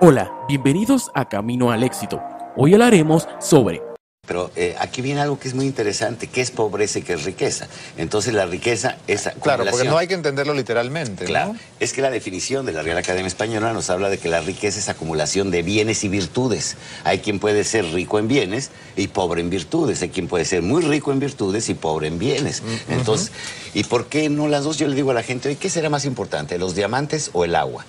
Hola, bienvenidos a Camino al Éxito. Hoy hablaremos sobre Pero eh, aquí viene algo que es muy interesante, que es pobreza y que es riqueza. Entonces la riqueza es Claro, porque no hay que entenderlo literalmente. ¿no? Claro, es que la definición de la Real Academia Española nos habla de que la riqueza es acumulación de bienes y virtudes. Hay quien puede ser rico en bienes y pobre en virtudes. Hay quien puede ser muy rico en virtudes y pobre en bienes. Entonces, ¿y por qué no las dos? Yo le digo a la gente, ¿qué será más importante, los diamantes o el agua?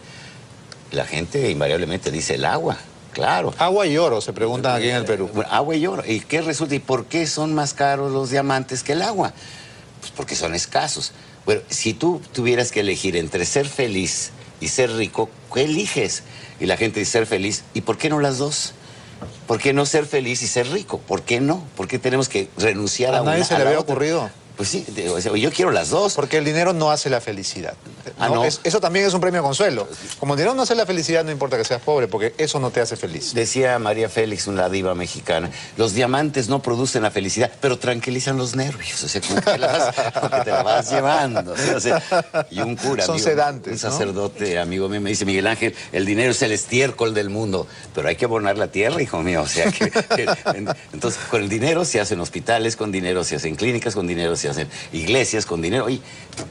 La gente invariablemente dice el agua. Claro. Agua y oro, se preguntan aquí en el Perú. Bueno, agua y oro. ¿Y qué resulta? ¿Y por qué son más caros los diamantes que el agua? Pues porque son escasos. Bueno, si tú tuvieras que elegir entre ser feliz y ser rico, ¿qué eliges? Y la gente dice ser feliz. ¿Y por qué no las dos? ¿Por qué no ser feliz y ser rico? ¿Por qué no? ¿Por qué tenemos que renunciar a, ¿A nadie una se a le había otra? ocurrido? Pues sí, yo quiero las dos. Porque el dinero no hace la felicidad. Ah, no. Es- eso también es un premio consuelo. Como el dinero no hace la felicidad, no importa que seas pobre, porque eso no te hace feliz. Decía María Félix, una diva mexicana, los diamantes no producen la felicidad, pero tranquilizan los nervios, o sea, como que, la vas- como que te la vas llevando. o sea, y un cura, Son amigo, sedantes, un ¿no? sacerdote, amigo mío, me dice, Miguel Ángel, el dinero es el estiércol del mundo, pero hay que abonar la tierra, hijo mío, o sea, que, que- en- entonces con el dinero se hacen hospitales, con dinero se hacen clínicas, con dinero se hacen iglesias, con dinero, y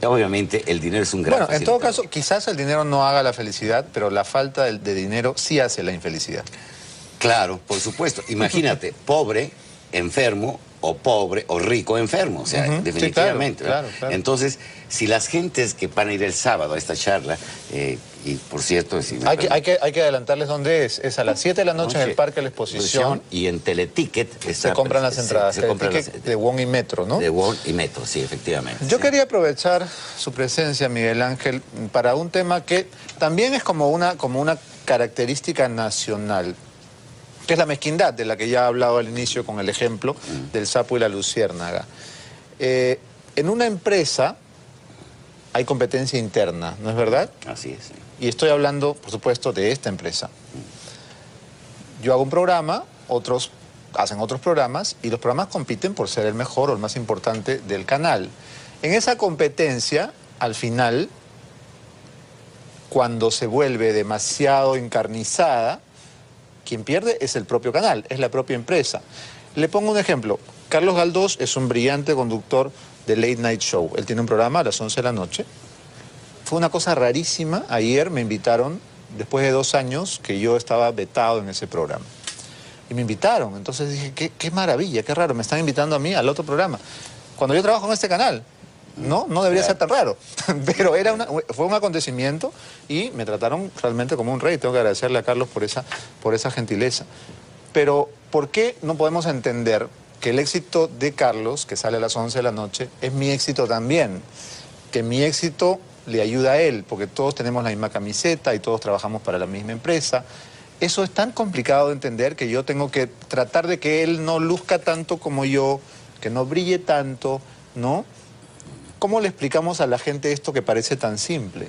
obviamente el dinero es un gran Bueno, en todo caso, quizás el dinero no haga la felicidad, pero la falta de, de dinero sí hace la infelicidad. Claro, por supuesto. Imagínate, pobre, enfermo, o pobre, o rico, enfermo. O sea, definitivamente. claro, ¿verdad? claro, claro. Entonces, si las gentes que van a ir el sábado a esta charla, eh, y por cierto, si Hay que, hay, que, hay que adelantarles dónde es. Es a las 7 de la noche en el Parque de la Exposición. Y en Teleticket Se compran las entradas. Se, compran las, de Wong y Metro, ¿no? de Wall y Metro, sí, efectivamente. Yo sí. quería aprovechar su presencia, Miguel Ángel, para un tema que también es como una, como una característica nacional, que es la mezquindad, de la que ya he hablado al inicio con el ejemplo del sapo y la luciérnaga. Eh, en una empresa hay competencia interna, ¿no es verdad? Así es. sí. Y estoy hablando, por supuesto, de esta empresa. Yo hago un programa, otros hacen otros programas y los programas compiten por ser el mejor o el más importante del canal. En esa competencia, al final, cuando se vuelve demasiado encarnizada, quien pierde es el propio canal, es la propia empresa. Le pongo un ejemplo. Carlos Galdós es un brillante conductor de Late Night Show. Él tiene un programa a las 11 de la noche. Fue una cosa rarísima. Ayer me invitaron, después de dos años, que yo estaba vetado en ese programa. Y me invitaron. Entonces dije, qué, qué maravilla, qué raro. Me están invitando a mí al otro programa. Cuando yo trabajo en este canal. No, no debería ser tan raro. Pero era una- fue un acontecimiento y me trataron realmente como un rey. Tengo que agradecerle a Carlos por esa, por esa gentileza. Pero, ¿por qué no podemos entender que el éxito de Carlos, que sale a las 11 de la noche, es mi éxito también? Que mi éxito le ayuda a él, porque todos tenemos la misma camiseta y todos trabajamos para la misma empresa. eso es tan complicado de entender que yo tengo que tratar de que él no luzca tanto como yo, que no brille tanto, ¿no? ¿Cómo le explicamos a la gente esto que parece tan simple?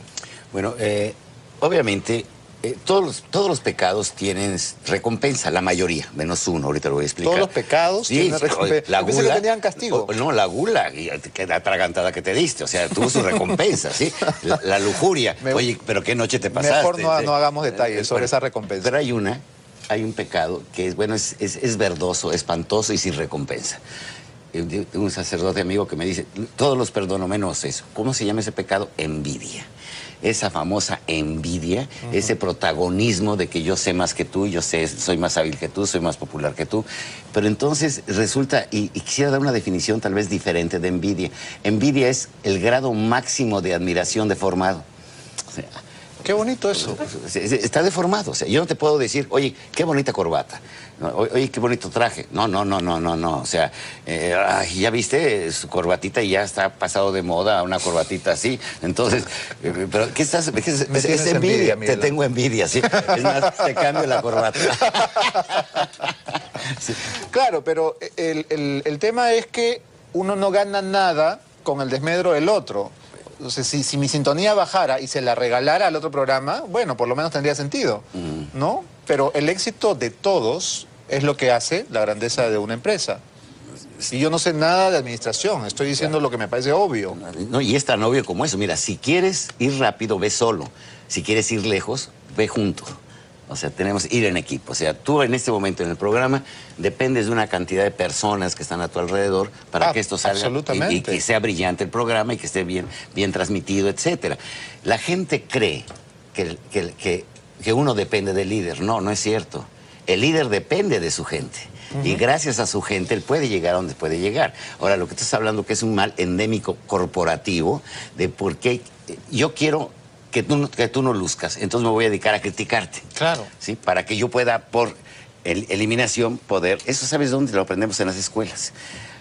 Bueno, eh, obviamente eh, todos, los, todos los pecados tienen recompensa, la mayoría, menos uno, ahorita lo voy a explicar. Todos los pecados Sí, tienen recompensa. La pensé que gula, tenían castigo. no, la gula, la atragantada que te diste, o sea, tuvo su recompensa, ¿sí? La, la lujuria. Me- Oye, pero qué noche te pasaste. Mejor no, no hagamos detalles sobre Bueno, esa recompensa. Pero hay una, hay un pecado que es, bueno, es, es, es verdoso, espantoso y sin recompensa. Un sacerdote amigo que me dice, todos los perdono menos eso. ¿Cómo se llama ese pecado? Envidia. Esa famosa envidia, ese protagonismo de que yo sé más que tú, yo sé, soy más hábil que tú, soy más popular que tú. Pero entonces resulta, y, y quisiera dar una definición tal vez diferente de envidia. Envidia es el grado máximo de admiración deformado. O sea, Qué bonito eso. Está deformado. O sea, yo no te puedo decir, oye, qué bonita corbata. Oye, qué bonito traje. No, no, no, no, no, no. O sea, eh, ay, ya viste su corbatita y ya está pasado de moda una corbatita así. Entonces, eh, pero ¿qué estás? qué es, envidia. envidia, te tengo envidia, sí. Es más, te cambio la corbata. Sí. Claro, pero el, el- el tema es que uno no gana nada con el desmedro del otro. O sea, si, si mi sintonía bajara y se la regalara al otro programa, bueno, por lo menos tendría sentido, ¿no? Pero el éxito de todos es lo que hace la grandeza de una empresa. Si yo no sé nada de administración, estoy diciendo lo que me parece obvio. No, y es tan obvio como eso. Mira, si quieres ir rápido, ve solo. Si quieres ir lejos, ve junto. O sea, tenemos ir en equipo. O sea, tú en este momento en el programa dependes de una cantidad de personas que están a tu alrededor para Ah, que esto salga y- que sea brillante el programa y que esté bien, bien transmitido, etcétera. La gente cree que, que- que- que uno depende del líder. No, no es cierto. El líder depende de su gente. Y gracias a su gente él puede llegar a donde puede llegar. Ahora, lo que tú estás hablando que es un mal endémico corporativo de por qué eh, yo quiero que tú, no- que tú no luzcas, entonces me voy a dedicar a criticarte. Claro. ¿sí? Para que yo pueda, por el- eliminación, poder. Eso sabes dónde lo aprendemos en las escuelas.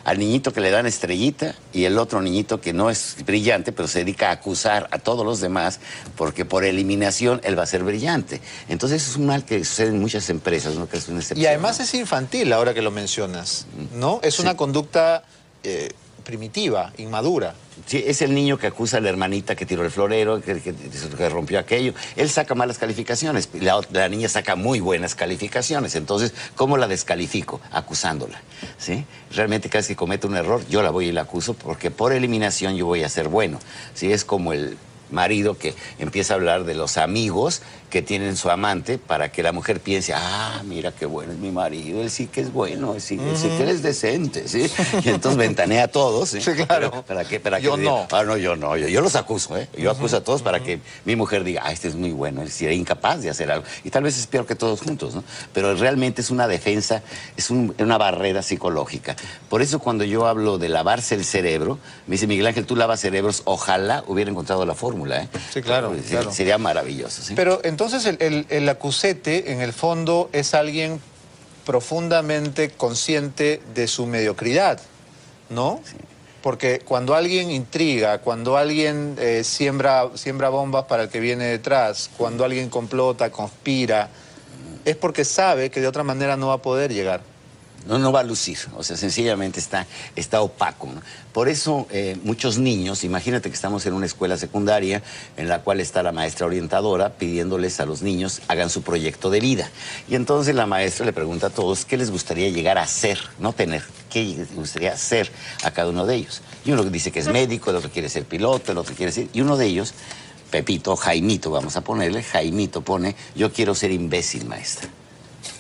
Al niñito que le dan estrellita y el otro niñito que no es brillante, pero se dedica a acusar a todos los demás, porque por eliminación él va a ser brillante. Entonces, eso es un mal que sucede en muchas empresas, ¿no? Que es una Y excepción, además ¿no? es infantil ahora que lo mencionas, ¿no? Es Sí. una conducta eh, primitiva, inmadura. Sí, es el niño que acusa a la hermanita que tiró el florero, que, rompió aquello. Él saca malas calificaciones, la niña saca muy buenas calificaciones. Entonces, ¿cómo la descalifico? Acusándola. ¿sí? Realmente cada vez que comete un error, yo la voy y la acuso porque por eliminación yo voy a ser bueno. ¿sí? Es como el marido que empieza a hablar de los amigos que tienen su amante para que la mujer piense, ah, mira qué bueno es mi marido, él sí que es bueno, él sí, él sí que éres decente, ¿sí? Y entonces ventanea a todos, ¿sí? Sí, claro. Pero, ¿Para qué? Para que Yo diga, no. Ah, no, yo no, yo, yo los acuso, ¿eh? Yo acuso a todos para que mi mujer diga, ah, este es muy bueno, él sí era incapaz de hacer algo. Y tal vez es peor que todos juntos, ¿no? Pero realmente es una defensa, es un- una barrera psicológica. Por eso cuando yo hablo de lavarse el cerebro, me dice Miguel Ángel, tú lavas cerebros, ojalá hubiera encontrado la fórmula, ¿eh? Sí, claro, Sería- claro. Sería maravilloso, ¿sí? Pero entonces el, el- el acusete, en el fondo, es alguien profundamente consciente de su mediocridad, ¿no? Porque cuando alguien intriga, cuando alguien eh, siembra, siembra bombas para el que viene detrás, cuando alguien complota, conspira, es porque sabe que de otra manera no va a poder llegar. No, no va a lucir, o sea, sencillamente está, está opaco. Por eso eh, muchos niños, imagínate que estamos en una escuela secundaria en la cual está la maestra orientadora pidiéndoles a los niños hagan su proyecto de vida. Y entonces la maestra le pregunta a todos qué les gustaría llegar a ser, no tener, qué les gustaría ser a cada uno de ellos. Y uno dice que es médico, el otro quiere ser piloto, el otro quiere ser... Y uno de ellos, Pepito, Jaimito, vamos a ponerle, Jaimito pone, yo quiero ser imbécil, maestra.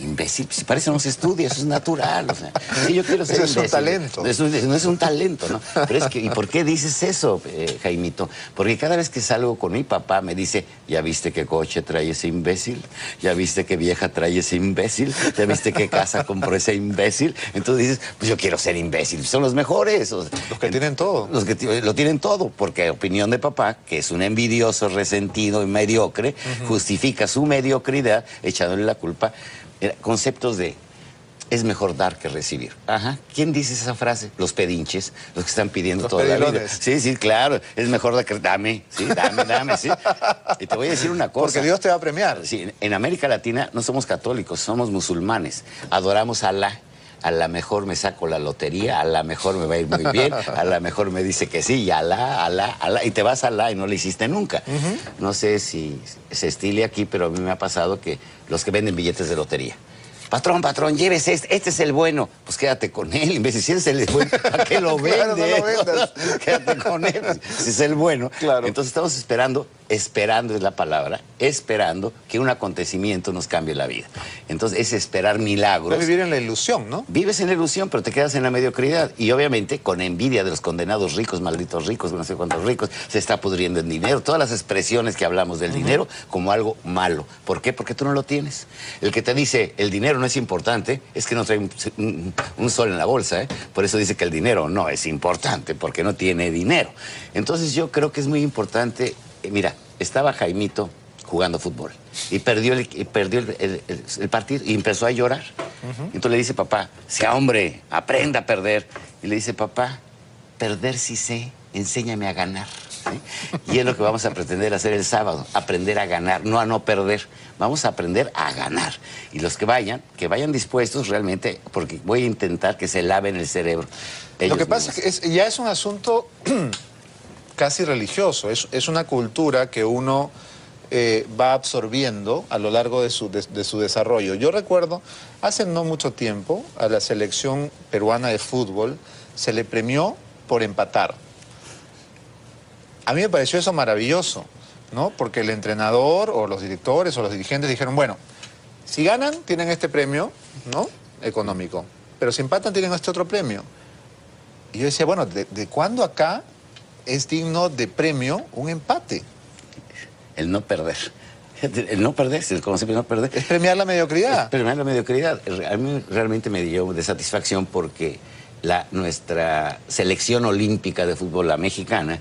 Imbécil, si para eso no se estudia, eso es natural. O sea, sí, yo quiero ser Eso es un talento. Eso no es un talento, ¿no? Pero es que, ¿y por qué dices eso, eh, Jaimito? Porque cada vez que salgo con mi papá me dice, ¿ya viste qué coche trae ese imbécil? ¿Ya viste qué vieja trae ese imbécil? ¿Ya viste qué casa compró ese imbécil? Entonces dices, pues yo quiero ser imbécil, son los mejores. Los que tienen todo. Los que ti- lo tienen todo, porque opinión de papá, que es un envidioso, resentido y mediocre, justifica su mediocridad echándole la culpa. Era- conceptos de es mejor dar que recibir. Ajá. ¿Quién dice esa frase? Los pedinches, los que están pidiendo Los toda la vida. Sí, sí, claro. Es mejor dar que dame, sí, dame, dame, sí. Y te voy a decir una cosa. Porque Dios te va a premiar. Sí, en América Latina no somos católicos, somos musulmanes. Adoramos a Alá. A la mejor me saco la lotería, a la mejor me va a ir muy bien, a la mejor me dice que sí, y Alá, Alá, Alá, y te vas a Alá y no lo hiciste nunca. No sé si se estile aquí, pero a mí me ha pasado que los que venden billetes de lotería. Patrón, patrón, llévese este, este es el bueno. Pues quédate con él. En vez de si es el bueno, ¿para qué lo vende? Claro, no lo vendas. quédate con él. Si es el bueno. Claro. Entonces estamos esperando, esperando es la palabra, esperando que un acontecimiento nos cambie la vida. Entonces es esperar milagros. Puedes vivir en la ilusión, ¿no? Vives en la ilusión, pero te quedas en la mediocridad. Y obviamente con envidia de los condenados ricos, malditos ricos, no sé cuántos ricos, se está pudriendo en dinero. Todas las expresiones que hablamos del dinero como algo malo. ¿Por qué? Porque tú no lo tienes. El que te dice el dinero no es importante es que no trae un, un- un sol en la bolsa. ¿eh? Por eso dice que el dinero no es importante, porque no tiene dinero. Entonces yo creo que es muy importante. Eh, mira, estaba Jaimito jugando fútbol y perdió el, y perdió el, el- el- el partido y empezó a llorar. Entonces le dice papá, sea hombre, aprenda a perder. Y le dice papá, perder sí sé, enséñame a ganar. ¿sí? Y es lo que vamos a pretender hacer el sábado, aprender a ganar, no a no perder. Vamos a aprender a ganar. Y los que vayan, que vayan dispuestos realmente, porque voy a intentar que se laven el cerebro. Lo que pasa mismos. es que es- ya es un asunto casi religioso, es, es una cultura que uno eh, va absorbiendo a lo largo de su, de- su desarrollo. Yo recuerdo, hace no mucho tiempo, a la selección peruana de fútbol se le premió por empatar. A mí me pareció eso maravilloso, ¿no? Porque el entrenador o los directores o los dirigentes dijeron, bueno, si ganan, tienen este premio, ¿no? Económico. Pero si empatan, tienen este otro premio. Y yo decía, bueno, ¿de, de cuándo acá es digno de premio un empate? El no perder. El no perder, el concepto de no perder. Es premiar la mediocridad. Es premiar la mediocridad. A mí realmente me dio de satisfacción porque la, nuestra selección olímpica de fútbol, la mexicana,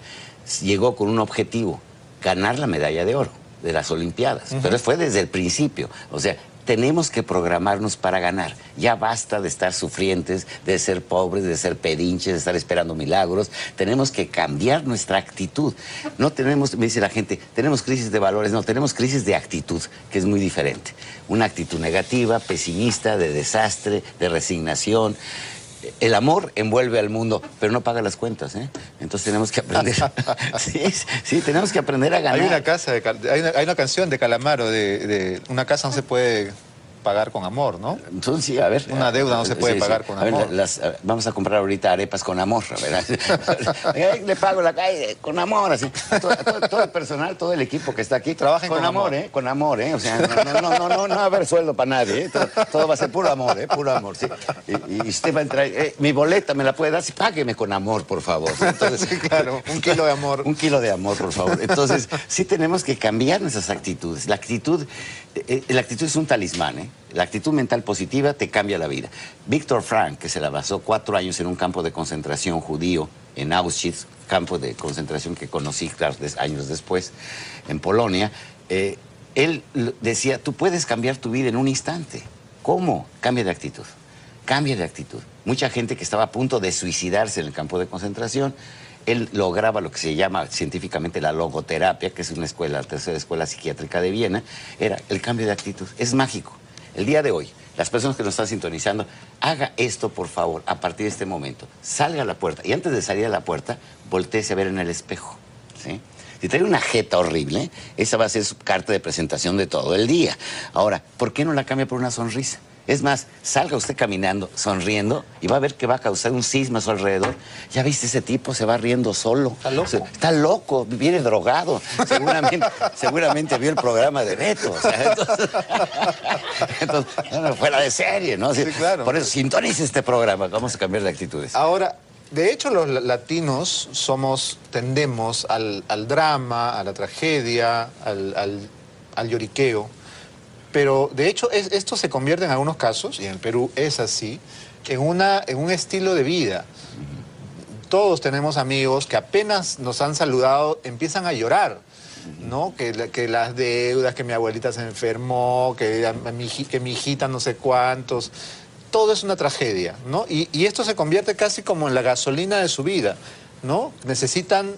llegó con un objetivo, ganar la medalla de oro de las Olimpiadas. Pero fue desde el principio. O sea, tenemos que programarnos para ganar. Ya basta de estar sufrientes, de ser pobres, de ser pedinches, de estar esperando milagros. Tenemos que cambiar nuestra actitud. No tenemos, me dice la gente, tenemos crisis de valores, no, tenemos crisis de actitud, que es muy diferente. Una actitud negativa, pesimista, de desastre, de resignación. El amor envuelve al mundo, pero no paga las cuentas, ¿eh? Entonces tenemos que aprender. sí, sí, tenemos que aprender a ganar. Hay una, casa de Cal- hay, una, hay una canción de Calamaro de, de Una casa no se puede pagar con amor, ¿no? Entonces, sí, a ver. Una deuda no se puede Sí, sí. pagar con A ver, amor. las- a ver, vamos a comprar ahorita arepas con amor, ¿verdad? Le pago la calle con amor, así. Todo, todo- todo el personal, todo el equipo que está aquí. Trabajen con, con amor, amor. ¿eh? Con amor, ¿eh? O sea, no, no, no, no, no, no va a haber sueldo para nadie, ¿eh? Todo, todo va a ser puro amor, ¿eh? Puro amor, sí. Y, y usted va a entrar, eh, mi boleta me la puede dar, sí, págueme con amor, por favor. Entonces, Sí, claro, un kilo de amor. un kilo de amor, por favor. Entonces, sí tenemos que cambiar nuestras actitudes. La actitud, eh, la actitud es un talismán, ¿eh? La actitud mental positiva te cambia la vida. Víctor Frank, que se la basó cuatro años en un campo de concentración judío en Auschwitz, campo de concentración que conocí años después, en Polonia, eh, él decía, tú puedes cambiar tu vida en un instante. ¿Cómo? Cambia de actitud. Cambia de actitud. Mucha gente que estaba a punto de suicidarse en el campo de concentración, él lograba lo que se llama científicamente la logoterapia, que es una escuela, la tercera escuela psiquiátrica de Viena, era el cambio de actitud. Es mágico. El día de hoy, las personas que nos están sintonizando, haga esto por favor, a partir de este momento. Salga a la puerta y antes de salir a la puerta, volteese a ver en el espejo. Si trae una jeta horrible, esa va a ser su carta de presentación de todo el día. Ahora, ¿por qué no la cambia por una sonrisa? Es más, salga usted caminando, sonriendo, y va a ver que va a causar un sisma a su alrededor. Ya viste ese tipo, se va riendo solo. Está loco. Se- está loco, viene drogado. Seguramente, seguramente vio el programa de Beto. o sea, entonces, fuera de serie, ¿no? Sí, claro. Por eso, sintonice este programa, vamos a cambiar de actitudes. Ahora, de hecho, los la- latinos somos, tendemos al, al drama, a la tragedia, al, al- al lloriqueo. Pero de hecho, es- esto se convierte en algunos casos, y en el Perú es así, en, una, en un estilo de vida. Todos tenemos amigos que apenas nos han saludado empiezan a llorar. ¿no? Que, la- que las deudas, que mi abuelita se enfermó, que, mi, que hijita no sé cuántos. todo es una tragedia, ¿no? Y, y esto se convierte casi como en la gasolina de su vida, ¿no? Necesitan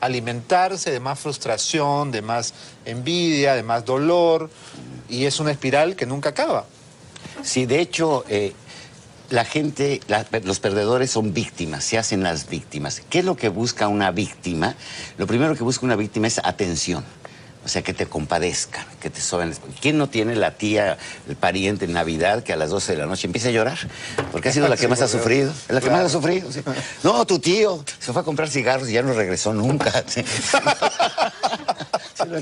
alimentarse de más frustración, de más envidia, de más dolor, y es una espiral que nunca acaba. Sí, de hecho, eh, la gente, la- los perdedores son víctimas, se hacen las víctimas. ¿Qué es lo que busca una víctima? Lo primero que busca una víctima es atención. O sea, que te compadezcan, que te soben. ¿Quién no tiene la tía, el pariente en Navidad que a las 12 de la noche empieza a llorar? Porque ha sido la que más ha sufrido. Es la que Claro. más ha sufrido. sí. No, tu tío se fue a comprar cigarros y ya no regresó nunca.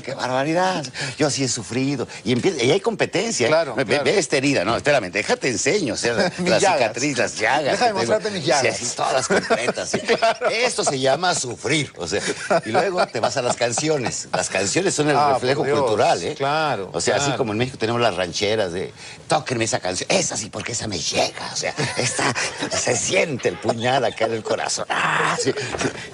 qué barbaridad. Yo así he sufrido. Y, empieza, y hay competencia. ¿eh? Claro, Ve, esta herida. No, espérame, déjate enseño. O sea, la, cicatriz, las llagas. Deja de que tengo. mostrarte mis llagas. Sí, así, todas completas. sí. Esto se llama sufrir. O sea, y luego te vas a las canciones. Las canciones son el Ah, reflejo cultural, ¿eh? claro, O sea, así como en México tenemos las rancheras de tóquenme esa canción. Esa sí, porque esa me llega. O sea, esta, se siente el puñal acá en el corazón. Ah, sí.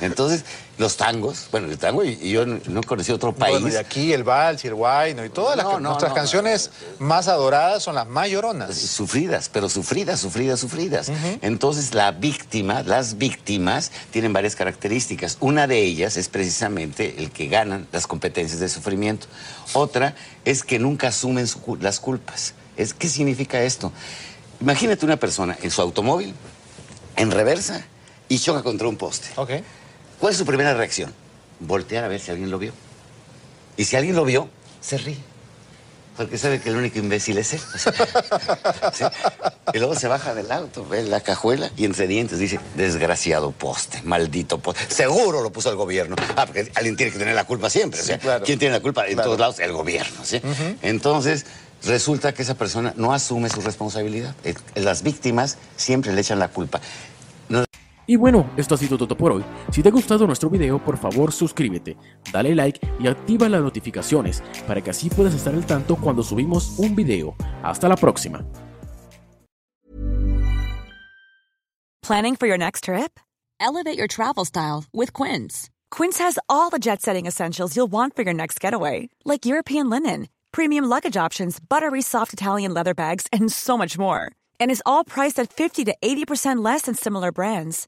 Entonces, los tangos, bueno, el tango, y, y yo no no conocí otro país. Bueno, y aquí el vals y el guayno y todas las No, ca- no, nuestras no. canciones más adoradas son las más lloronas. Sufridas, pero sufridas, sufridas, sufridas. Entonces, la víctima, las víctimas tienen varias características. Una de ellas es precisamente el que ganan las competencias de sufrimiento. Otra es que nunca asumen su las culpas. Es, ¿Qué significa esto? Imagínate una persona en su automóvil, en reversa, y choca contra un poste. ¿Cuál es su primera reacción? Voltear a ver si alguien lo vio. Y si alguien lo vio, se ríe. Porque sabe que el único imbécil es él. ¿Sí? Y luego se baja del auto, ve la cajuela y entre dientes dice, desgraciado poste, maldito poste. Seguro lo puso el gobierno. Ah, porque alguien tiene que tener la culpa siempre. O sea, Sí, claro. ¿quién tiene la culpa? En Claro. todos lados, el gobierno. ¿sí? Entonces, resulta que esa persona no asume su responsabilidad. Eh, Las víctimas siempre le echan la culpa. Y bueno, esto ha sido todo por hoy. Si te ha gustado nuestro video, por favor suscríbete, dale like y activa las notificaciones para que así puedas estar al tanto cuando subimos un video. Hasta la próxima. Planning for your next trip? Elevate your travel style with Quince. Quince has all the jet setting essentials you'll want for your next getaway, like European linen, premium luggage options, buttery soft Italian leather bags, and so much more. And is all priced at 50 to 80% less than similar brands.